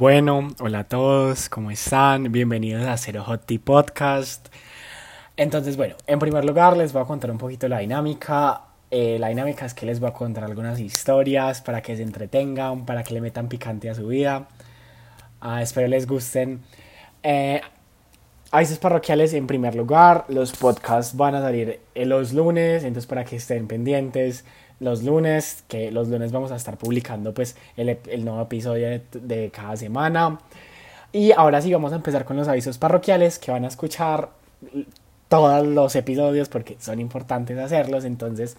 Bueno, hola a todos, ¿cómo están? Bienvenidos a Zero Hot Tea Podcast. Entonces, bueno, en primer lugar les voy a contar un poquito la dinámica. Eh, la dinámica es que les voy a contar algunas historias para que se entretengan, para que le metan picante a su vida. Ah, espero les gusten. Eh, avisos parroquiales en primer lugar, los podcasts van a salir los lunes, entonces para que estén pendientes los lunes, que los lunes vamos a estar publicando pues el, el nuevo episodio de, de, cada semana. Y ahora sí vamos a empezar con los avisos parroquiales que van a escuchar todos los episodios porque son importantes hacerlos. Entonces,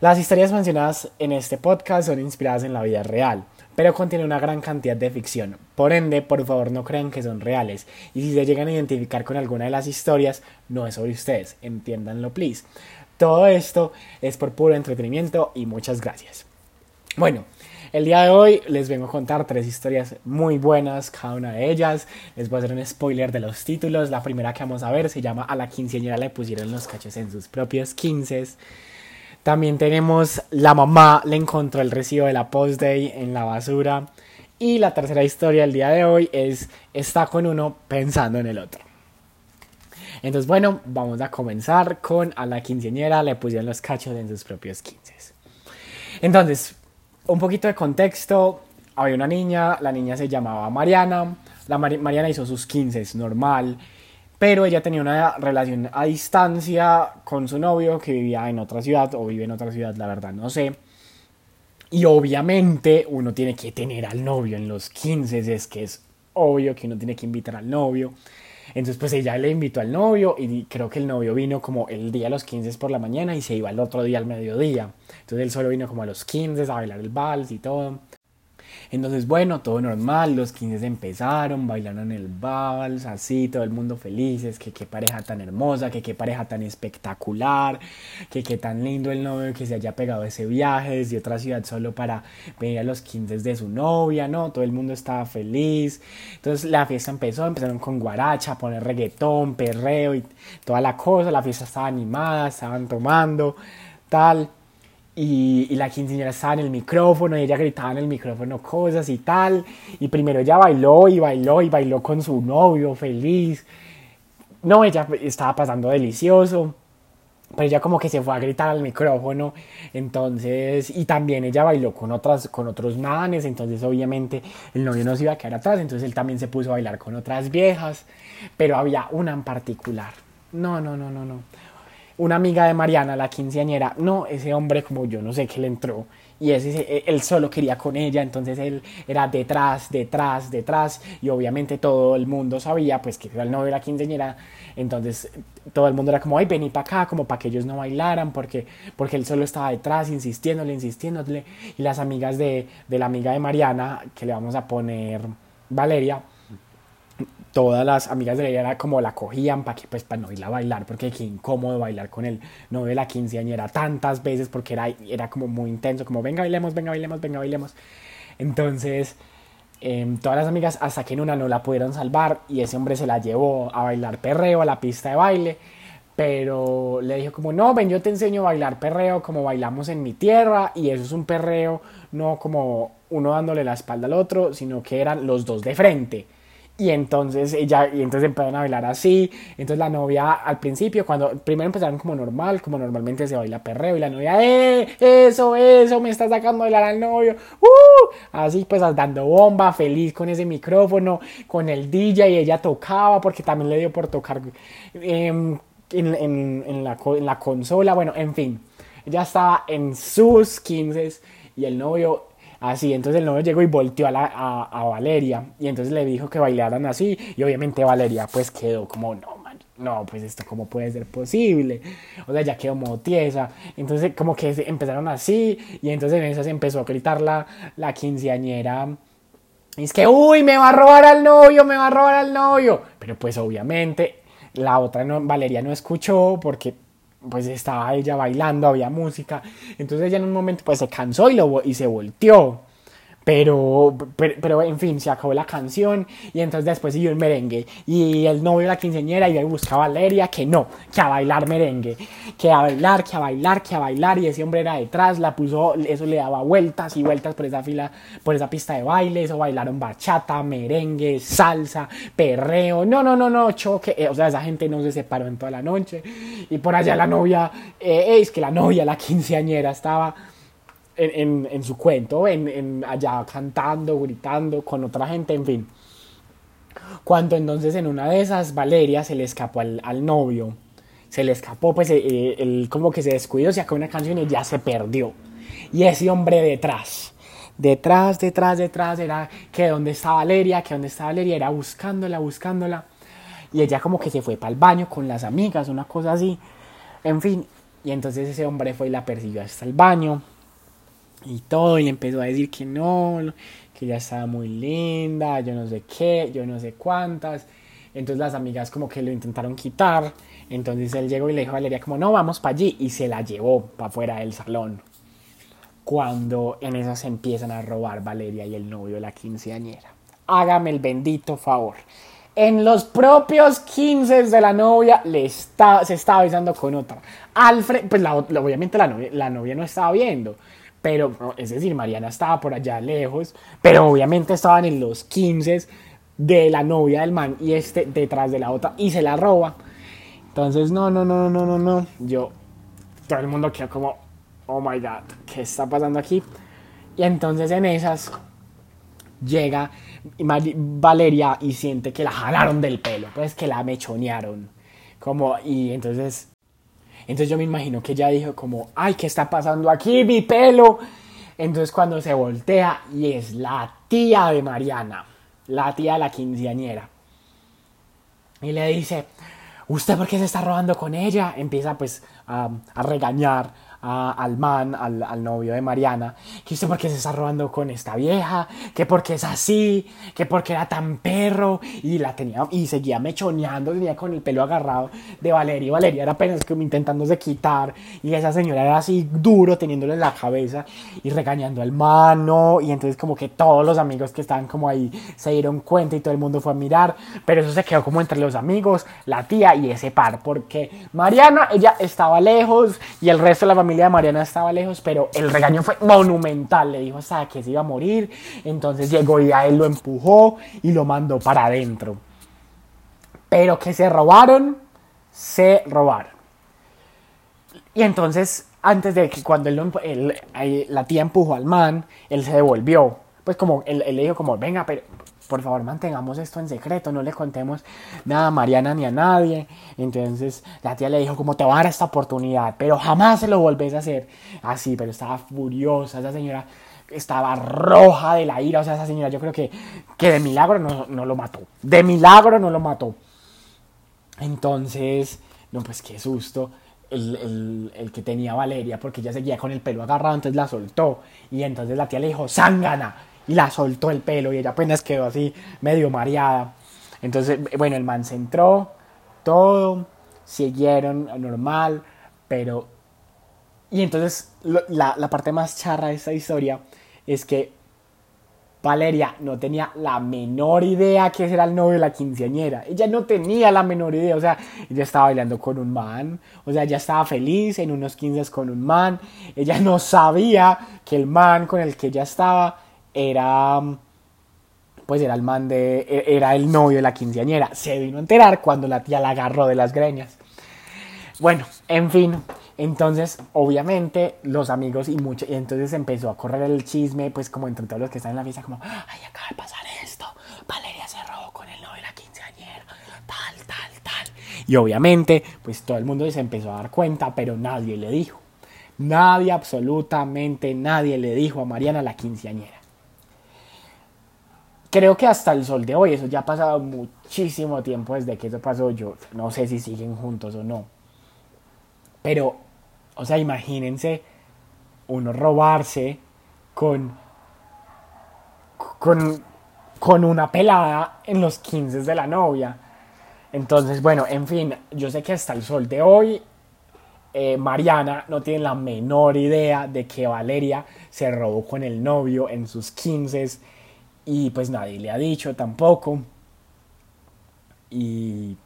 las historias mencionadas en este podcast son inspiradas en la vida real, pero contienen una gran cantidad de ficción. Por ende, por favor no crean que son reales. Y si se llegan a identificar con alguna de las historias, no es sobre ustedes. Entiéndanlo, please. Todo esto es por puro entretenimiento y muchas gracias. Bueno, el día de hoy les vengo a contar tres historias muy buenas, cada una de ellas. Les voy a hacer un spoiler de los títulos. La primera que vamos a ver se llama A la quinceañera le pusieron los cachos en sus propios quinces. También tenemos La mamá le encontró el recibo de la post-day en la basura. Y la tercera historia del día de hoy es Está con uno pensando en el otro. Entonces, bueno, vamos a comenzar con a la quinceañera le pusieron los cachos en sus propios quinces. Entonces, un poquito de contexto. Había una niña, la niña se llamaba Mariana. La Mariana hizo sus quinces normal, pero ella tenía una relación a distancia con su novio que vivía en otra ciudad o vive en otra ciudad, la verdad no sé. Y obviamente uno tiene que tener al novio en los 15, es que es obvio que uno tiene que invitar al novio. Entonces pues ella le invitó al novio y creo que el novio vino como el día a los 15 por la mañana y se iba el otro día al mediodía. Entonces él solo vino como a los 15 a bailar el vals y todo. Entonces, bueno, todo normal, los 15 empezaron, bailaron el vals, así, todo el mundo felices, que qué pareja tan hermosa, que qué pareja tan espectacular, que qué tan lindo el novio que se haya pegado ese viaje desde otra ciudad solo para venir a los 15 de su novia, ¿no? Todo el mundo estaba feliz. Entonces la fiesta empezó, empezaron con guaracha, poner reggaetón, perreo y toda la cosa, la fiesta estaba animada, estaban tomando, tal. Y, y, la quinceañera estaba en el micrófono y ella gritaba en el micrófono cosas y tal. Y primero ella bailó y bailó y bailó con su novio feliz. No, ella estaba pasando delicioso. Pero ella como que se fue a gritar al micrófono. Entonces, y también ella bailó con, otras, con otros manes. Entonces, obviamente, el novio no se iba a quedar atrás. Entonces, él también se puso a bailar con otras viejas. Pero había una en particular. No, no, no, no, no una amiga de Mariana, la quinceañera, no, ese hombre como yo no sé qué le entró y ese, él solo quería con ella, entonces él era detrás, detrás, detrás y obviamente todo el mundo sabía pues que era el novio de la quinceañera, entonces todo el mundo era como, ay, vení para acá, como para que ellos no bailaran, porque, porque él solo estaba detrás, insistiéndole, insistiéndole y las amigas de, de la amiga de Mariana, que le vamos a poner Valeria, todas las amigas de ella como la cogían para que pues para no ir a bailar porque qué incómodo bailar con él no de la quinceañera tantas veces porque era, era como muy intenso como venga bailemos venga bailemos venga bailemos entonces eh, todas las amigas hasta que en una no la pudieron salvar y ese hombre se la llevó a bailar perreo a la pista de baile pero le dijo como no ven yo te enseño a bailar perreo como bailamos en mi tierra y eso es un perreo no como uno dándole la espalda al otro sino que eran los dos de frente y entonces ella, y entonces empezaron a bailar así. Entonces la novia al principio, cuando primero empezaron como normal, como normalmente se baila perreo, y la novia, ¡eh! Eso, eso, me está sacando a bailar al novio. ¡Uh! Así pues dando bomba, feliz con ese micrófono, con el DJ, y ella tocaba, porque también le dio por tocar em, en, en, en, la, en la consola. Bueno, en fin, ella estaba en sus 15 y el novio así. Entonces el novio llegó y volteó a, a, Valeria y entonces le dijo que bailaran así y obviamente Valeria pues quedó como, no, no, pues esto cómo puede ser posible. O sea, ya quedó como tiesa. Entonces como que empezaron así y entonces en eso se empezó a gritar la, la quinceañera. Es que, uy, me va a robar al novio, me va a robar al novio. Pero pues obviamente la otra no, Valeria no escuchó porque pues estaba ella bailando, había música. Entonces ella en un momento pues se cansó y, lo, y se volteó. Pero, pero, pero, en fin, se acabó la canción y entonces después siguió el merengue. Y el novio la quinceañera iba a buscar a Valeria que no, que a bailar merengue. Que a bailar, que a bailar, que a bailar. Y ese hombre era detrás, la puso, eso le daba vueltas y vueltas por esa fila, por esa pista de baile. Eso bailaron bachata, merengue, salsa, perreo. No, no, no, no, choque. Eh, o sea, esa gente no se separó en toda la noche. Y por allá la novia, eh, es que la novia, la quinceañera, estaba en, en, su cuento, en, allá cantando, gritando con otra gente, en fin. Cuando entonces en una de esas Valeria se le escapó al, al novio, se le escapó, pues eh, como que se descuidó, sacó una canción y ya se perdió. Y ese hombre detrás, detrás, detrás, detrás, era que dónde está Valeria, que dónde está Valeria, era buscándola, buscándola. Y ella como que se fue para el baño con las amigas, una cosa así. En fin, y entonces ese hombre fue y la persiguió hasta el baño y todo, y empezó a decir que no, que ya estaba muy linda, yo no sé qué, yo no sé cuántas. Entonces las amigas como que lo intentaron quitar. Entonces él llegó y le dijo a Valeria como no, vamos para allí. Y se la llevó para afuera del salón. Cuando en esas empiezan a robar Valeria y el novio de la quinceañera. Hágame el bendito favor. En los propios 15 de la novia le está, se estaba besando con otra. Alfred, pues obviamente la novia, la novia no estaba viendo pero es decir, Mariana estaba por allá lejos, pero obviamente estaban en los 15 de la novia del man y este detrás de la otra y se la roba. Entonces, no, no, no, no, no, no. Yo, todo el mundo queda como, oh my god, ¿qué está pasando aquí? Y entonces en esas llega Valeria y siente que la jalaron del pelo, pues que la mechonearon. Como, y entonces entonces yo me imagino que ella dijo como, ay, ¿qué está pasando aquí? Mi pelo. Entonces cuando se voltea y es la tía de Mariana, la tía de la quinceañera. Y le dice, ¿usted por qué se está robando con ella? Empieza pues a, a regañar al man, al, novio de Mariana, que usted porque se está robando con esta vieja, que porque es así, que porque era tan perro, y la tenía, y seguía mechoneando, tenía con el pelo agarrado de Valeria, y Valeria era apenas como intentándose quitar, y esa señora era así duro, teniéndole la cabeza, y regañando al mano, y entonces como que todos los amigos que estaban como ahí se dieron cuenta y todo el mundo fue a mirar, pero eso se quedó como entre los amigos, la tía y ese par, porque Mariana, ella estaba lejos, y el resto de la familia de Mariana estaba lejos, pero el regaño fue monumental. Le dijo hasta que se iba a morir. Entonces llegó y a él lo empujó y lo mandó para adentro. Pero que se robaron, se robaron. Y entonces, antes de que cuando él, la tía empujó al man, él se devolvió. Pues como él, él le dijo como, venga, pero por favor mantengamos esto en secreto, no le contemos nada a Mariana ni a nadie. Entonces la tía le dijo como te voy a dar esta oportunidad, pero jamás se lo volvés a hacer. Así, pero estaba furiosa, esa señora estaba roja de la ira, o sea, esa señora yo creo que, que de milagro no, no lo mató, de milagro no lo mató. Entonces, no, pues qué susto. El, el, que tenía Valeria, porque ella seguía con el pelo agarrado, entonces la soltó. Y entonces la tía le dijo, zángana y la soltó el pelo y ella apenas quedó así medio mareada. Entonces, bueno, el man se entró, todo, siguieron normal, pero... Y entonces la, la parte más charra de esta historia es que Valeria no tenía la menor idea que era el novio de la quinceañera. Ella no tenía la menor idea. O sea, ella estaba bailando con un man. O sea, ella estaba feliz en unos 15 con un man. Ella no sabía que el man con el que ella estaba era pues era el man de e, era el novio de la quinceañera. Se vino a enterar cuando la tía la agarró de las greñas. Bueno, en fin, entonces obviamente los amigos y mucho y entonces empezó a correr el chisme, pues como entre todos los que están en la fiesta como, "Ay, acaba de pasar esto. Valeria se robó con el novio de la quinceañera." Tal, tal, tal. Y obviamente, pues todo el mundo se empezó a dar cuenta, pero nadie le dijo. Nadie, absolutamente nadie le dijo a Mariana la quinceañera creo que hasta el sol de hoy, eso ya ha pasado muchísimo tiempo desde que eso pasó, yo no sé si siguen juntos o no. Pero, o sea, imagínense uno robarse con, con, con una pelada en los 15 de la novia. Entonces, bueno, en fin, yo sé que hasta el sol de hoy eh, Mariana no tiene la menor idea de que Valeria se robó con el novio en sus 15 y pues nadie le ha dicho tampoco. Y,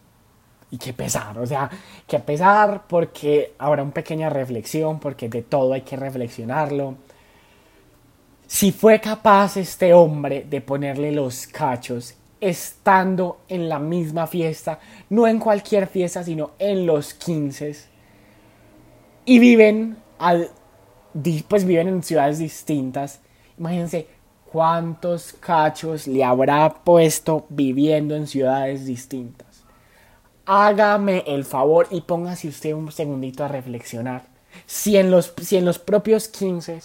y qué pesar, o sea, qué pesar porque habrá una pequeña reflexión, porque de todo hay que reflexionarlo. Si fue capaz este hombre de ponerle los cachos estando en la misma fiesta, no en cualquier fiesta, sino en los 15, y viven, al, pues viven en ciudades distintas, imagínense cuántos cachos le habrá puesto viviendo en ciudades distintas. Hágame el favor y póngase usted un segundito a reflexionar. Si en los, si en los propios 15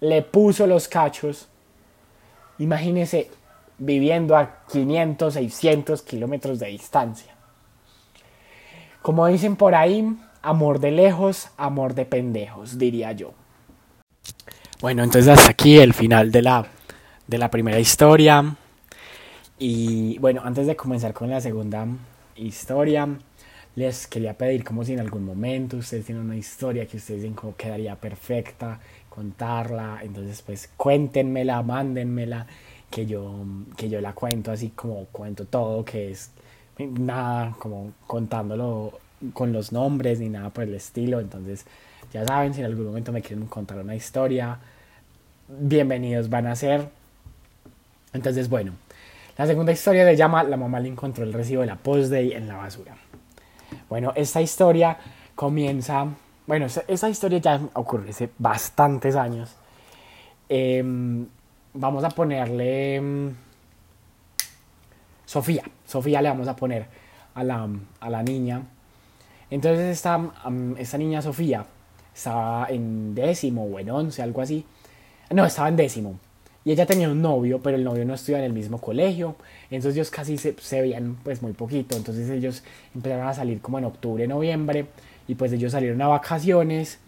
le puso los cachos, imagínese viviendo a 500, 600 kilómetros de distancia. Como dicen por ahí, amor de lejos, amor de pendejos, diría yo. Bueno, entonces hasta aquí el final de la de la primera historia. Y bueno, antes de comenzar con la segunda historia, les quería pedir como si en algún momento ustedes tienen una historia que ustedes dicen como quedaría perfecta, contarla, entonces pues cuéntenmela, mándenmela, que yo, que yo la cuento así como cuento todo, que es nada como contándolo con los nombres ni nada por el estilo, entonces ya saben, si en algún momento me quieren contar una historia, bienvenidos van a ser. Entonces, bueno, la segunda historia le llama La mamá le encontró el recibo de la post-day en la basura. Bueno, esta historia comienza, bueno, esta historia ya ocurrió hace bastantes años. Em, vamos a ponerle em, Sofía, Sofía le vamos a poner a la, a la niña. Entonces esta, esta niña Sofía estaba en décimo o en once, algo así. No, estaba en décimo. Y ella tenía un novio, pero el novio no estudiaba en el mismo colegio. Entonces ellos casi se, se, veían pues muy poquito. Entonces ellos empezaron a salir como en octubre, noviembre. Y pues ellos salieron a vacaciones.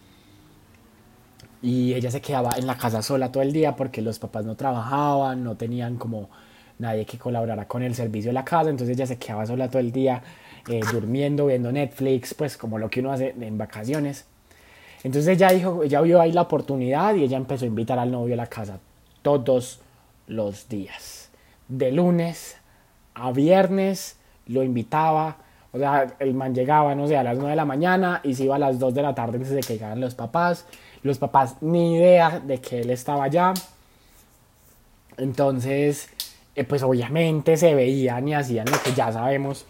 Y ella se quedaba en la casa sola todo el día porque los papás no trabajaban, no tenían como nadie que colaborara con el servicio de la casa. Entonces ella se quedaba sola todo el día, eh, durmiendo, viendo Netflix, pues como lo que uno hace en vacaciones. Entonces ella dijo, ella vio ahí la oportunidad y ella empezó a invitar al novio a la casa todos los días. De lunes a viernes lo invitaba. O sea, el man llegaba, no sé, a las 9 de la mañana y se iba a las 2 de la tarde antes de que llegaran los papás. Los papás ni idea de que él estaba allá. Entonces, eh, pues obviamente se veían y hacían lo que ya sabemos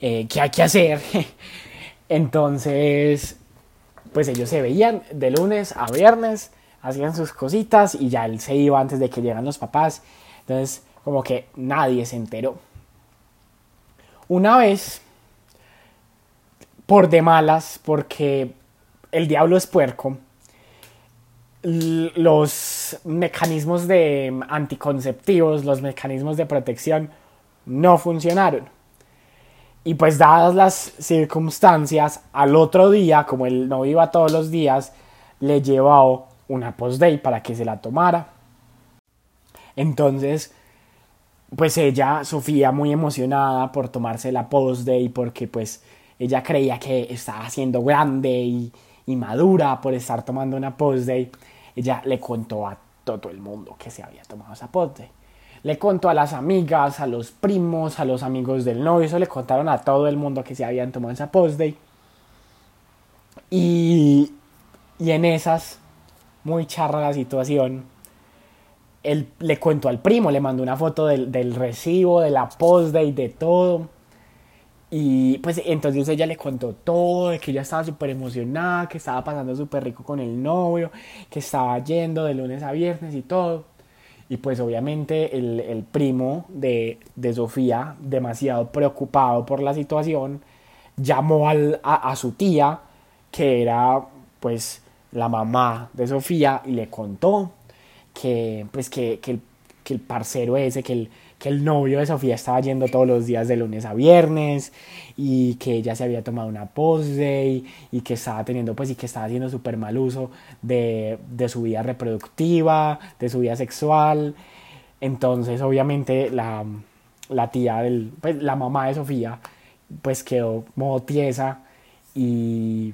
eh, que hay que hacer. Entonces, pues ellos se veían de lunes a viernes hacían sus cositas y ya él se iba antes de que llegan los papás. Entonces, como que nadie se enteró. Una vez, por de malas, porque el diablo es puerco, los mecanismos de anticonceptivos, los mecanismos de protección no funcionaron. Y pues dadas las circunstancias, al otro día, como él no iba todos los días, le llevó una post-day para que se la tomara. Entonces, pues ella, Sofía, muy emocionada por tomarse la post-day porque pues ella creía que estaba siendo grande y, madura por estar tomando una post-day, ella le contó a todo el mundo que se había tomado esa post-day. Le contó a las amigas, a los primos, a los amigos del novio, eso le contaron a todo el mundo que se habían tomado esa post-day. Y, y en esas muy charra la situación. Él le cuento al primo, le mandó una foto del, del recibo, de la post-day, de todo. Y pues entonces ella le contó todo, de que ella estaba súper emocionada, que estaba pasando súper rico con el novio, que estaba yendo de lunes a viernes y todo. Y pues obviamente el, el primo de, de, Sofía, demasiado preocupado por la situación, llamó al, a, a su tía, que era pues la mamá de Sofía y le contó que, pues, que, que, el, parcero ese, que el, que el novio de Sofía estaba yendo todos los días de lunes a viernes y que ella se había tomado una pose y que estaba teniendo pues y que estaba haciendo súper mal uso de, de, su vida reproductiva, de su vida sexual. Entonces obviamente la, la tía del, pues la mamá de Sofía pues quedó modo tiesa y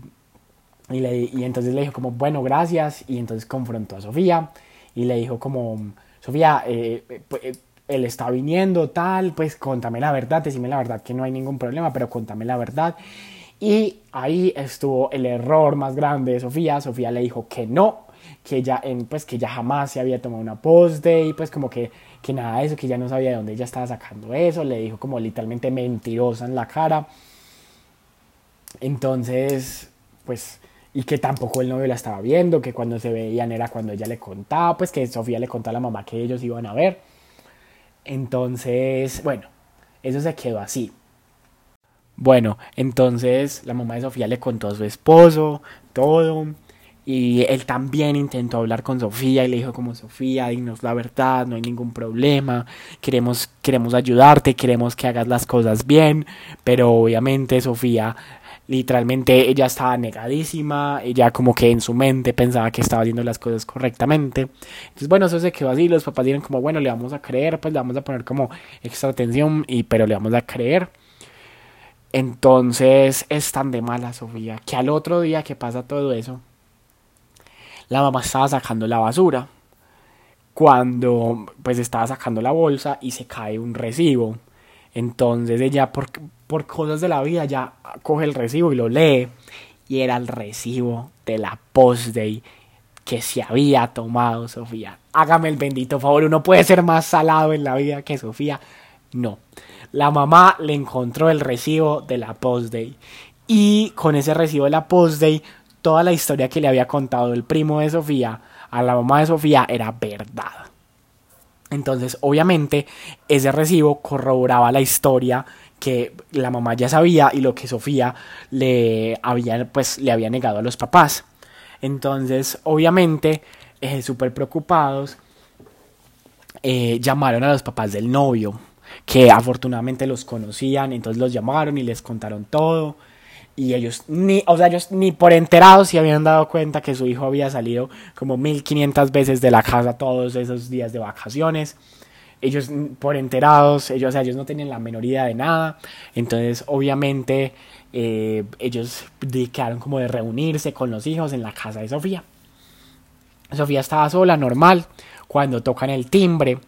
Y, le, y entonces le dijo como, bueno, gracias. Y entonces confrontó a Sofía y le dijo como, Sofía, eh, eh, él está viniendo, tal, pues contame la verdad, decime la verdad que no hay ningún problema, pero contame la verdad. Y ahí estuvo el error más grande de Sofía. Sofía le dijo que no, que ella, pues, que ya jamás se había tomado una post-day, pues como que, que nada de eso, que ya no sabía de dónde ella estaba sacando eso. Le dijo como literalmente mentirosa en la cara. Entonces, pues, y que tampoco el novio la estaba viendo, que cuando se veían era cuando ella le contaba, pues que Sofía le contó a la mamá que ellos iban a ver. Entonces, bueno, eso se quedó así. Bueno, entonces la mamá de Sofía le contó a su esposo todo. Y él también intentó hablar con Sofía y le dijo como Sofía, dinos la verdad, no hay ningún problema, queremos, queremos ayudarte, queremos que hagas las cosas bien, pero obviamente Sofía literalmente ella estaba negadísima, ella como que en su mente pensaba que estaba haciendo las cosas correctamente. Entonces, bueno, eso se quedó así, los papás dijeron como, bueno, le vamos a creer, pues le vamos a poner como extra atención, y, pero le vamos a creer. Entonces es tan de mala Sofía que al otro día que pasa todo eso, la mamá estaba sacando la basura. Cuando pues estaba sacando la bolsa y se cae un recibo. Entonces ella por, por cosas de la vida ya coge el recibo y lo lee. Y era el recibo de la post-day que se había tomado Sofía. Hágame el bendito favor, uno puede ser más salado en la vida que Sofía. No. La mamá le encontró el recibo de la post-day. Y con ese recibo de la post-day, toda la historia que le había contado el primo de Sofía a la mamá de Sofía era verdad. Entonces, obviamente, ese recibo corroboraba la historia que la mamá ya sabía y lo que Sofía le había, pues, le había negado a los papás. Entonces, obviamente, eh, súper preocupados, eh, llamaron a los papás del novio, que afortunadamente los conocían, entonces los llamaron y les contaron todo y ellos ni, o sea, ellos ni por enterados se habían dado cuenta que su hijo había salido como 1500 veces de la casa todos esos días de vacaciones. Ellos por enterados, ellos, o sea, ellos no tenían la menor idea de nada. Entonces, obviamente, eh, ellos dedicaron como de reunirse con los hijos en la casa de Sofía. Sofía estaba sola, normal. Cuando tocan el timbre,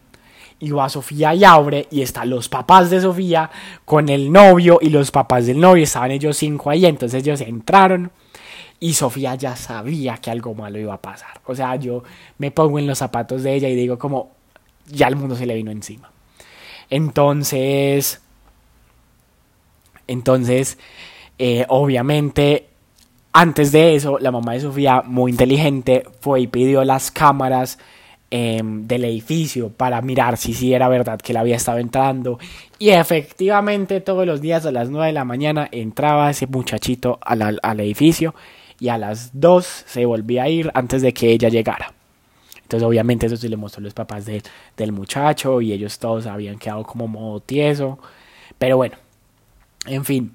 y va Sofía y abre y están los papás de Sofía con el novio y los papás del novio, estaban ellos cinco ahí, entonces ellos entraron y Sofía ya sabía que algo malo iba a pasar. O sea, yo me pongo en los zapatos de ella y digo como ya el mundo se le vino encima. Entonces, entonces, eh, obviamente, antes de eso, la mamá de Sofía, muy inteligente, fue y pidió las cámaras Em, del edificio para mirar si sí era verdad que él había estado entrando. Y efectivamente todos los días a las 9 de la mañana entraba ese muchachito al, al edificio y a las 2 se volvía a ir antes de que ella llegara. Entonces obviamente eso se le mostró a los papás del muchacho y ellos todos habían quedado como modo tieso. Pero bueno, en fin,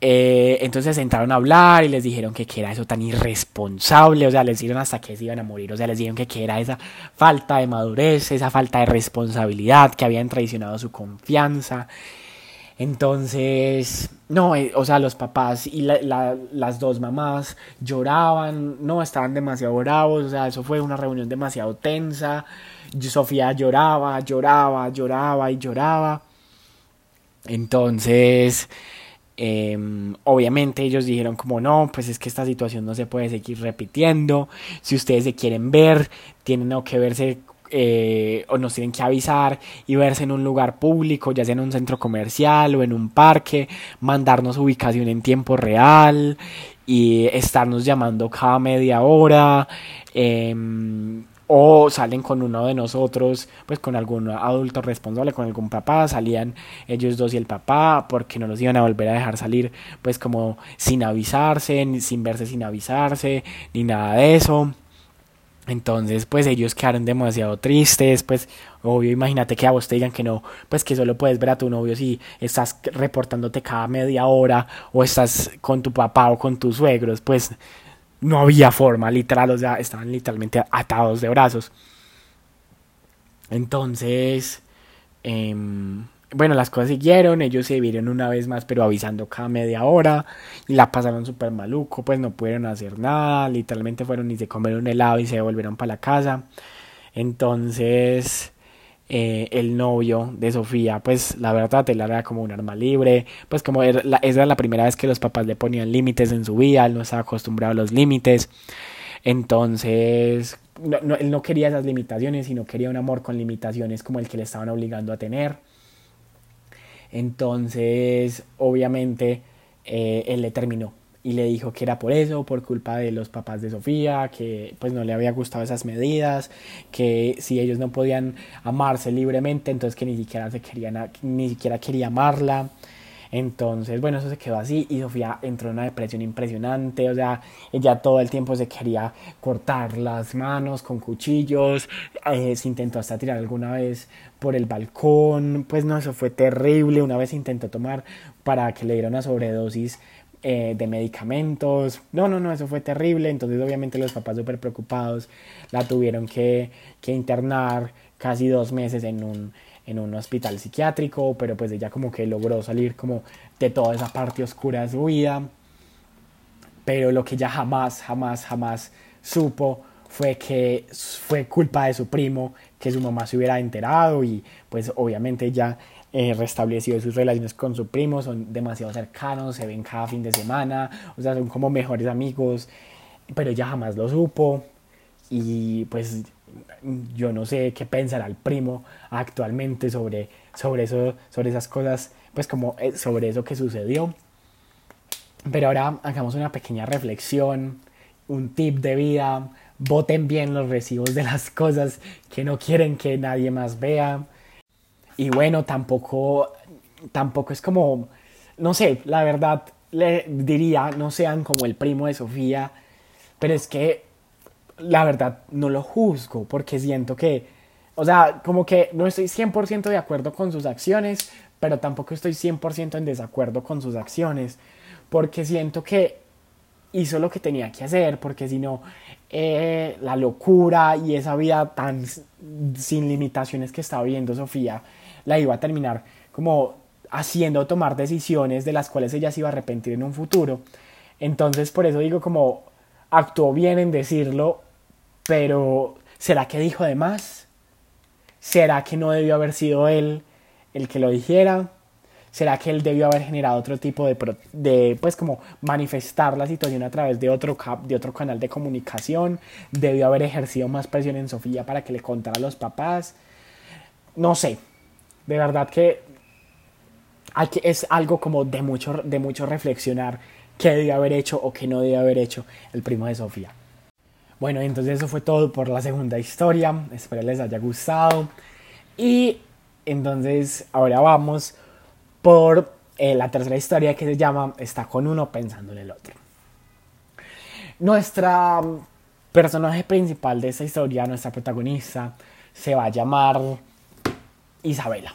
eh, entonces entraron a hablar y les dijeron que qué era eso tan irresponsable, o sea, les dijeron hasta que se iban a morir, o sea, les dijeron que qué era esa falta de madurez, esa falta de responsabilidad, que habían traicionado su confianza. Entonces, no, eh, o sea, los papás y las dos mamás lloraban, no, estaban demasiado bravos, o sea, eso fue una reunión demasiado tensa. Sofía lloraba, lloraba, lloraba y lloraba. Entonces, Em, obviamente ellos dijeron como no, pues es que esta situación no se puede seguir repitiendo. Si ustedes se quieren ver, tienen que verse eh, o nos tienen que avisar y verse en un lugar público, ya sea en un centro comercial o en un parque, mandarnos ubicación en tiempo real y estarnos llamando cada media hora. Eh, o salen con uno de nosotros, pues con algún adulto responsable, con algún papá, salían ellos dos y el papá, porque no los iban a volver a dejar salir, pues como sin avisarse, sin verse sin avisarse, ni nada de eso. Entonces, pues ellos quedaron demasiado tristes, pues obvio, imagínate que a vos te digan que no, pues que solo puedes ver a tu novio si estás reportándote cada media hora o estás con tu papá o con tus suegros, pues no había forma, literal, o sea, estaban literalmente atados de brazos. Entonces, em, bueno, las cosas siguieron, ellos se vieron una vez más, pero avisando cada media hora, y la pasaron súper maluco, pues no pudieron hacer nada, literalmente fueron y se comieron helado y se volvieron para la casa. Entonces, eh, el novio de Sofía, pues la verdad él era como un arma libre, pues como era la, esa era la primera vez que los papás le ponían límites en su vida, él no estaba acostumbrado a los límites, entonces no, él no quería esas limitaciones, sino quería un amor con limitaciones como el que le estaban obligando a tener. Entonces, obviamente, eh, él le terminó y le dijo que era por eso, por culpa de los papás de Sofía, que pues no le había gustado esas medidas, que si ellos no podían amarse libremente, entonces que ni siquiera se querían, ni siquiera quería amarla. Entonces, bueno, eso se quedó así y Sofía entró en una depresión impresionante, o sea, ella todo el tiempo se quería cortar las manos con cuchillos, eh, se intentó hasta tirar alguna vez por el balcón, pues no, eso fue terrible, una vez intentó tomar para que le diera una sobredosis eh, de medicamentos. No, no, no, eso fue terrible. Entonces obviamente los papás súper preocupados la tuvieron que, que, internar casi dos meses en un, en un hospital psiquiátrico, pero pues ella como que logró salir como de toda esa parte oscura de su vida. Pero lo que ella jamás, jamás, jamás supo fue que fue culpa de su primo que su mamá se hubiera enterado y pues obviamente ella eh, restablecido sus relaciones con su primo, son demasiado cercanos, se ven cada fin de semana, o sea, son como mejores amigos, pero ella jamás lo supo y pues yo no sé qué pensará el primo actualmente sobre, sobre, eso, sobre esas cosas, pues como eh, sobre eso que sucedió. Pero ahora hagamos una pequeña reflexión, un tip de vida, voten bien los recibos de las cosas que no quieren que nadie más vea y bueno, tampoco, tampoco es como, no sé, la verdad le diría, no sean como el primo de Sofía, pero es que la verdad no lo juzgo porque siento que, o sea, como que no estoy 100% de acuerdo con sus acciones, pero tampoco estoy 100% en desacuerdo con sus acciones, porque siento que hizo lo que tenía que hacer, porque si no, eh, la locura y esa vida tan sin limitaciones que estaba viviendo Sofía, la iba a terminar como haciendo tomar decisiones de las cuales ella se iba a arrepentir en un futuro. Entonces, por eso digo como actuó bien en decirlo, pero ¿será que dijo de más? ¿Será que no debió haber sido él el que lo dijera? ¿Será que él debió haber generado otro tipo de, de, pues como manifestar la situación a través de otro, de otro canal de comunicación? ¿Debió haber ejercido más presión en Sofía para que le contara a los papás? No sé, de verdad que, que es algo como de mucho, de mucho reflexionar qué debió haber hecho o qué no debió haber hecho el primo de Sofía. Bueno, entonces eso fue todo por la segunda historia. Espero les haya gustado. Y entonces ahora vamos por eh, la tercera historia que se llama Está con uno pensando en el otro. Nuestra personaje principal de esta historia, nuestra protagonista, se va a llamar Isabela.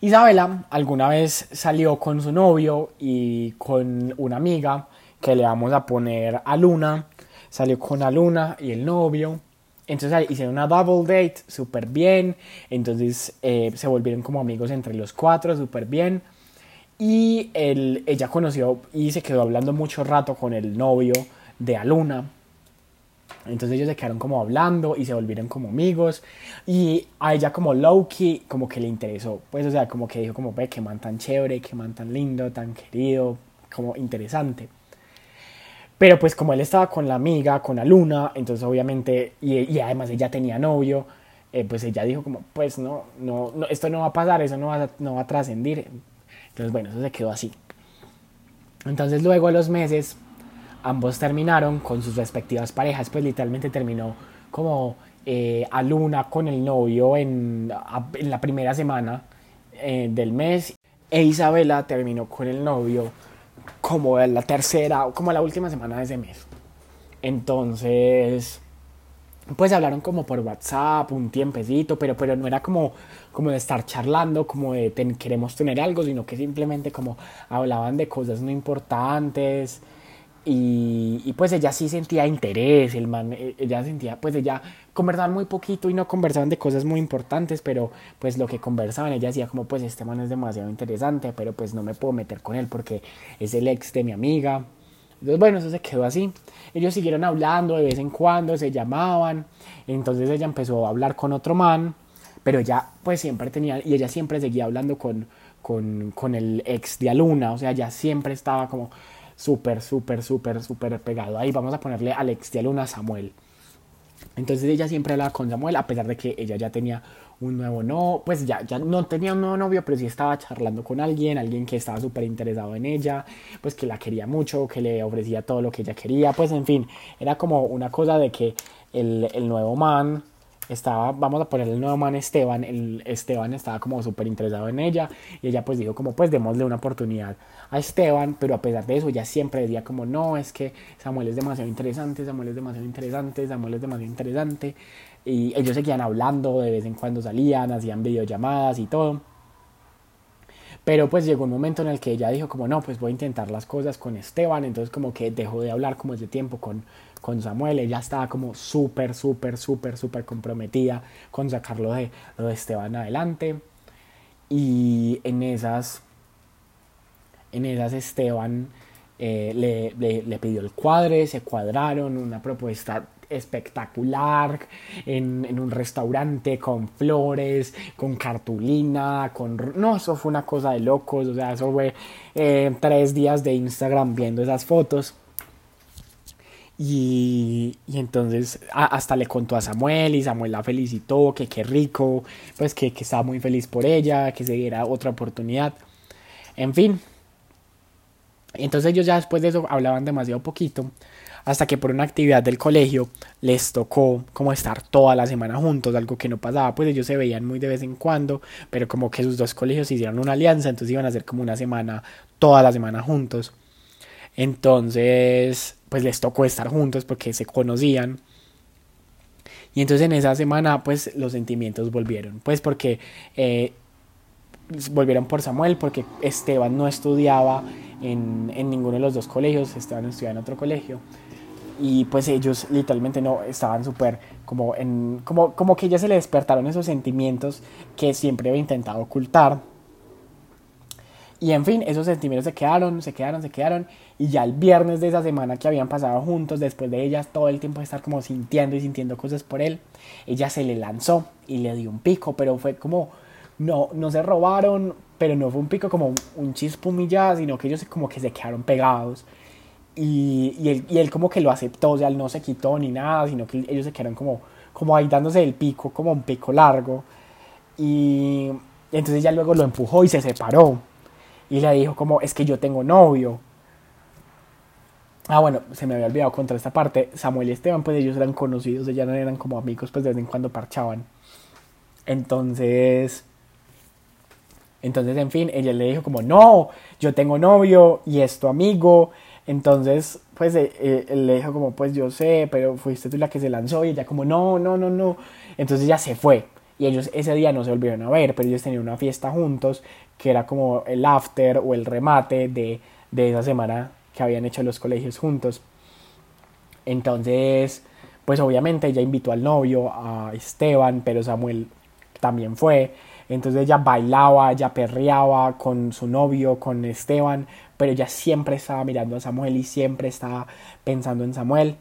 Isabela alguna vez salió con su novio y con una amiga que le vamos a poner a Luna. Salió con a Luna y el novio. Entonces hicieron una double date súper bien. Entonces eh, se volvieron como amigos entre los cuatro súper bien. Y él, ella conoció y se quedó hablando mucho rato con el novio de Aluna. Entonces ellos se quedaron como hablando y se volvieron como amigos. Y a ella como Loki como que le interesó. Pues o sea, como que dijo como, ve, que man tan chévere, que man tan lindo, tan querido, como interesante. Pero pues como él estaba con la amiga, con la luna, entonces obviamente, y, además ella tenía novio, eh, pues ella dijo como, pues no, no, esto no va a pasar, eso no va, no va a trascendir. Entonces bueno, eso se quedó así. Entonces luego a los meses ambos terminaron con sus respectivas parejas, pues literalmente terminó como eh, a Luna con el novio en, en la primera semana eh, del mes e Isabela terminó con el novio como en la tercera, como la última semana de ese mes. Entonces, pues hablaron como por WhatsApp un tiempecito, pero, pero no era como, como de estar charlando, como de queremos tener algo, sino que simplemente como hablaban de cosas no importantes Y, pues ella sí sentía interés, el man, eh, ella sentía, pues ella conversaban muy poquito y no conversaban de cosas muy importantes, pero pues lo que conversaban, ella decía como pues este man es demasiado interesante, pero pues no me puedo meter con él porque es el ex de mi amiga. Entonces bueno, eso se quedó así. Ellos siguieron hablando de vez en cuando, se llamaban, entonces ella empezó a hablar con otro man, pero ella pues siempre tenía, y ella siempre seguía hablando con, con, con el ex de Aluna, o sea, ella siempre estaba como súper, súper, súper, súper pegado ahí. Vamos a ponerle al ex de Luna Samuel. Entonces ella siempre hablaba con Samuel, a pesar de que ella ya tenía un nuevo no, pues ya, ya no tenía un nuevo novio, pero sí estaba charlando con alguien, alguien que estaba súper interesado en ella, pues que la quería mucho, que le ofrecía todo lo que ella quería, pues en fin, era como una cosa de que el, el nuevo man estaba, vamos a poner el nuevo man Esteban, el Esteban estaba como súper interesado en ella y ella pues dijo como pues démosle una oportunidad a Esteban, pero a pesar de eso ella siempre decía como no, es que Samuel es demasiado interesante, Samuel es demasiado interesante, Samuel es demasiado interesante y ellos seguían hablando, de vez en cuando salían, hacían videollamadas y todo. Pero pues llegó un momento en el que ella dijo como no, pues voy a intentar las cosas con Esteban, entonces como que dejó de hablar como ese tiempo con, con Samuel, ella estaba como súper, súper, súper, súper comprometida con sacarlo de, lo de Esteban adelante. Y en esas, en esas Esteban eh, le, le, pidió el cuadre, se cuadraron, una propuesta espectacular en, un restaurante con flores, con cartulina, con... No, eso fue una cosa de locos, o sea, eso fue eh, tres días de Instagram viendo esas fotos. Y, y entonces hasta le contó a Samuel y Samuel la felicitó, que qué rico, pues que, que estaba muy feliz por ella, que se diera otra oportunidad. En fin. Entonces ellos ya después de eso hablaban demasiado poquito, hasta que por una actividad del colegio les tocó como estar toda la semana juntos, algo que no pasaba, pues ellos se veían muy de vez en cuando, pero como que sus dos colegios hicieron una alianza, entonces iban a hacer como una semana, toda la semana juntos. Entonces, pues les tocó estar juntos porque se conocían. Y entonces en esa semana, pues los sentimientos volvieron. Pues porque eh, volvieron por Samuel, porque Esteban no estudiaba en, en, ninguno de los dos colegios, Esteban estudiaba en otro colegio. Y pues ellos literalmente no estaban súper como en. Como, como que ya se le despertaron esos sentimientos que siempre había intentado ocultar y en fin, esos sentimientos se quedaron, se quedaron, se quedaron. Y ya el viernes de esa semana que habían pasado juntos, después de ellas todo el tiempo de estar como sintiendo y sintiendo cosas por él, ella se le lanzó y le dio un pico, pero fue como, no, no se robaron, pero no fue un pico como un chispumilla, sino que ellos como que se quedaron pegados. Y, él, como que lo aceptó, o sea, él no se quitó ni nada, sino que ellos se quedaron como, como ahí dándose el pico, como un pico largo. Y entonces ya luego lo empujó y se separó y le dijo como, es que yo tengo novio. Ah, bueno, se me había olvidado contra esta parte. Samuel y Esteban, pues ellos eran conocidos, ellos no eran como amigos, pues de vez en cuando parchaban. Entonces, entonces, en fin, ella le dijo como, no, yo tengo novio y es tu amigo. Entonces, pues eh, eh, él le dijo como, pues yo sé, pero fuiste tú la que se lanzó y ella como, no, no, no, no. Entonces ya se fue. Y ellos ese día no se volvieron a ver, pero ellos tenían una fiesta juntos que era como el after o el remate de, de esa semana que habían hecho los colegios juntos. Entonces, pues obviamente ella invitó al novio, a Esteban, pero Samuel también fue. Entonces ella bailaba, ella perreaba con su novio, con Esteban, pero ella siempre estaba mirando a Samuel y siempre estaba pensando en Samuel.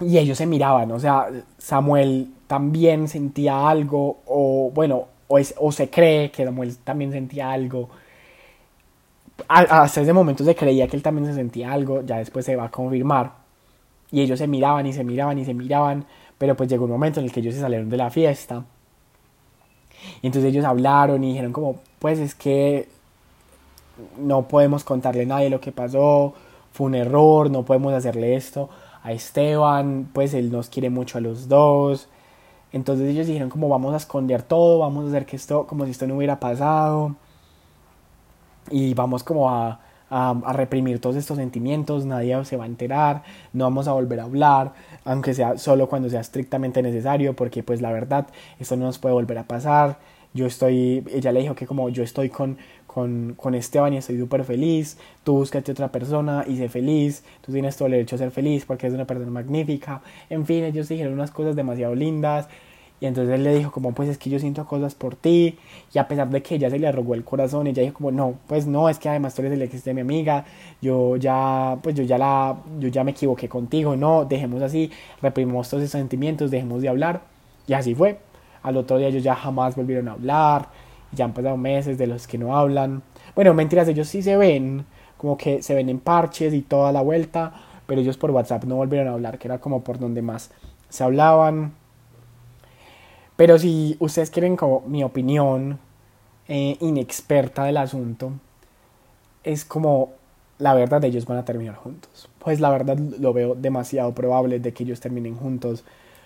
Y ellos se miraban, o sea, Samuel también sentía algo, o bueno, o, se cree que Samuel también sentía algo. Hasta ese momento se creía que él también se sentía algo, ya después se va a confirmar. Y ellos se miraban y se miraban y se miraban, pero pues llegó un momento en el que ellos se salieron de la fiesta. Y entonces ellos hablaron y dijeron como, pues es que no podemos contarle a nadie lo que pasó, fue un error, no podemos hacerle esto. A Esteban, pues él nos quiere mucho a los dos, entonces ellos dijeron como vamos a esconder todo, vamos a hacer que esto como si esto no hubiera pasado. Y vamos como a, a, reprimir todos estos sentimientos, nadie se va a enterar, no vamos a volver a hablar, aunque sea solo cuando sea estrictamente necesario, porque pues la verdad esto no nos puede volver a pasar. yo estoy, ella le dijo que como yo estoy con, con, Esteban y estoy súper feliz, tú búscate otra persona y sé feliz, tú tienes todo el derecho a ser feliz porque es una persona magnífica, en fin, ellos dijeron unas cosas demasiado lindas y entonces él le dijo como, pues es que yo siento cosas por ti. Y a pesar de que ella se le arrugó el corazón, ella dijo como, no, pues no, es que además tú eres el ex de mi amiga. Yo ya, pues yo ya la, yo ya me equivoqué contigo. No, dejemos así, reprimimos todos esos sentimientos, dejemos de hablar. Y así fue. Al otro día ellos ya jamás volvieron a hablar. Ya han pasado meses de los que no hablan. Bueno, mentiras, ellos sí se ven, como que se ven en parches y toda la vuelta. Pero ellos por WhatsApp no volvieron a hablar, que era como por donde más se hablaban. Pero si ustedes quieren como mi opinión eh, inexperta del asunto, es como la verdad ellos van a terminar juntos. Pues la verdad lo veo demasiado probable de que ellos terminen juntos.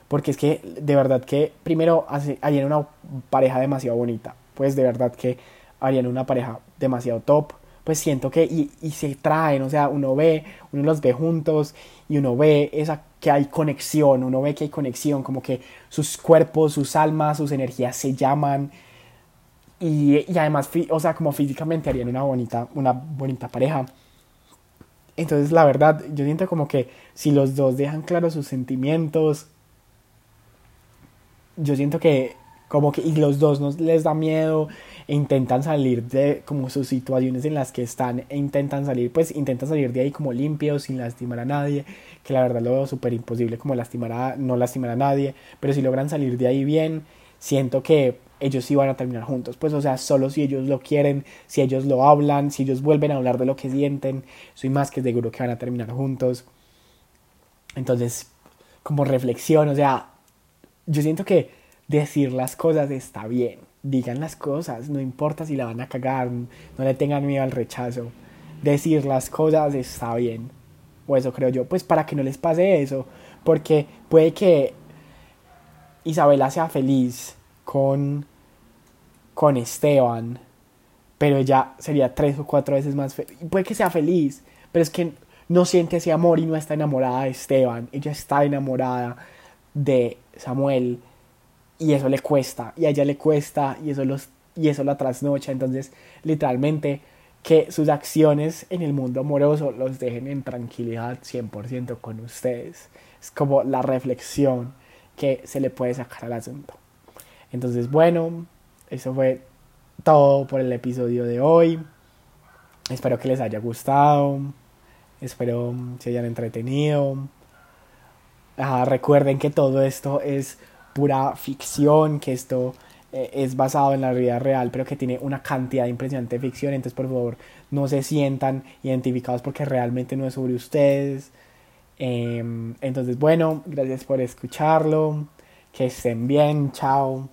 Porque es que de verdad que primero harían una pareja demasiado bonita. Pues de verdad que harían una pareja demasiado top pues siento que y, y, se traen, o sea, uno ve, uno los ve juntos y uno ve esa que hay conexión, uno ve que hay conexión, como que sus cuerpos, sus almas, sus energías se llaman y, y además, o sea, como físicamente harían una bonita, una bonita pareja. Entonces, la verdad, yo siento como que si los dos dejan claros sus sentimientos, yo siento que como que y los dos no les da miedo e intentan salir de como sus situaciones en las que están e intentan salir, pues intentan salir de ahí como limpios, sin lastimar a nadie, que la verdad lo veo súper imposible como lastimar a, no lastimar a nadie, pero si logran salir de ahí bien, siento que ellos sí van a terminar juntos, pues o sea, solo si ellos lo quieren, si ellos lo hablan, si ellos vuelven a hablar de lo que sienten, soy más que seguro que van a terminar juntos. Entonces, como reflexión, o sea, yo siento que decir las cosas está bien digan las cosas, no importa si la van a cagar, no le tengan miedo al rechazo. Decir las cosas está bien. O eso creo yo, pues para que no les pase eso, porque puede que Isabela sea feliz con con Esteban, pero ella sería tres o cuatro veces más feliz. Puede que sea feliz, pero es que no siente ese amor y no está enamorada de Esteban. Ella está enamorada de Samuel y eso le cuesta, y a ella le cuesta, y eso, los, y eso la trasnocha. Entonces, literalmente, que sus acciones en el mundo amoroso los dejen en tranquilidad 100% con ustedes. Es como la reflexión que se le puede sacar al asunto. Entonces, bueno, eso fue todo por el episodio de hoy. Espero que les haya gustado. Espero se hayan entretenido. recuerden que todo esto es pura ficción, que esto eh, es basado en la realidad real, pero que tiene una cantidad de impresionante ficción. Entonces, por favor, no se sientan identificados porque realmente no es sobre ustedes. Em, entonces, bueno, gracias por escucharlo. Que estén bien. Chao.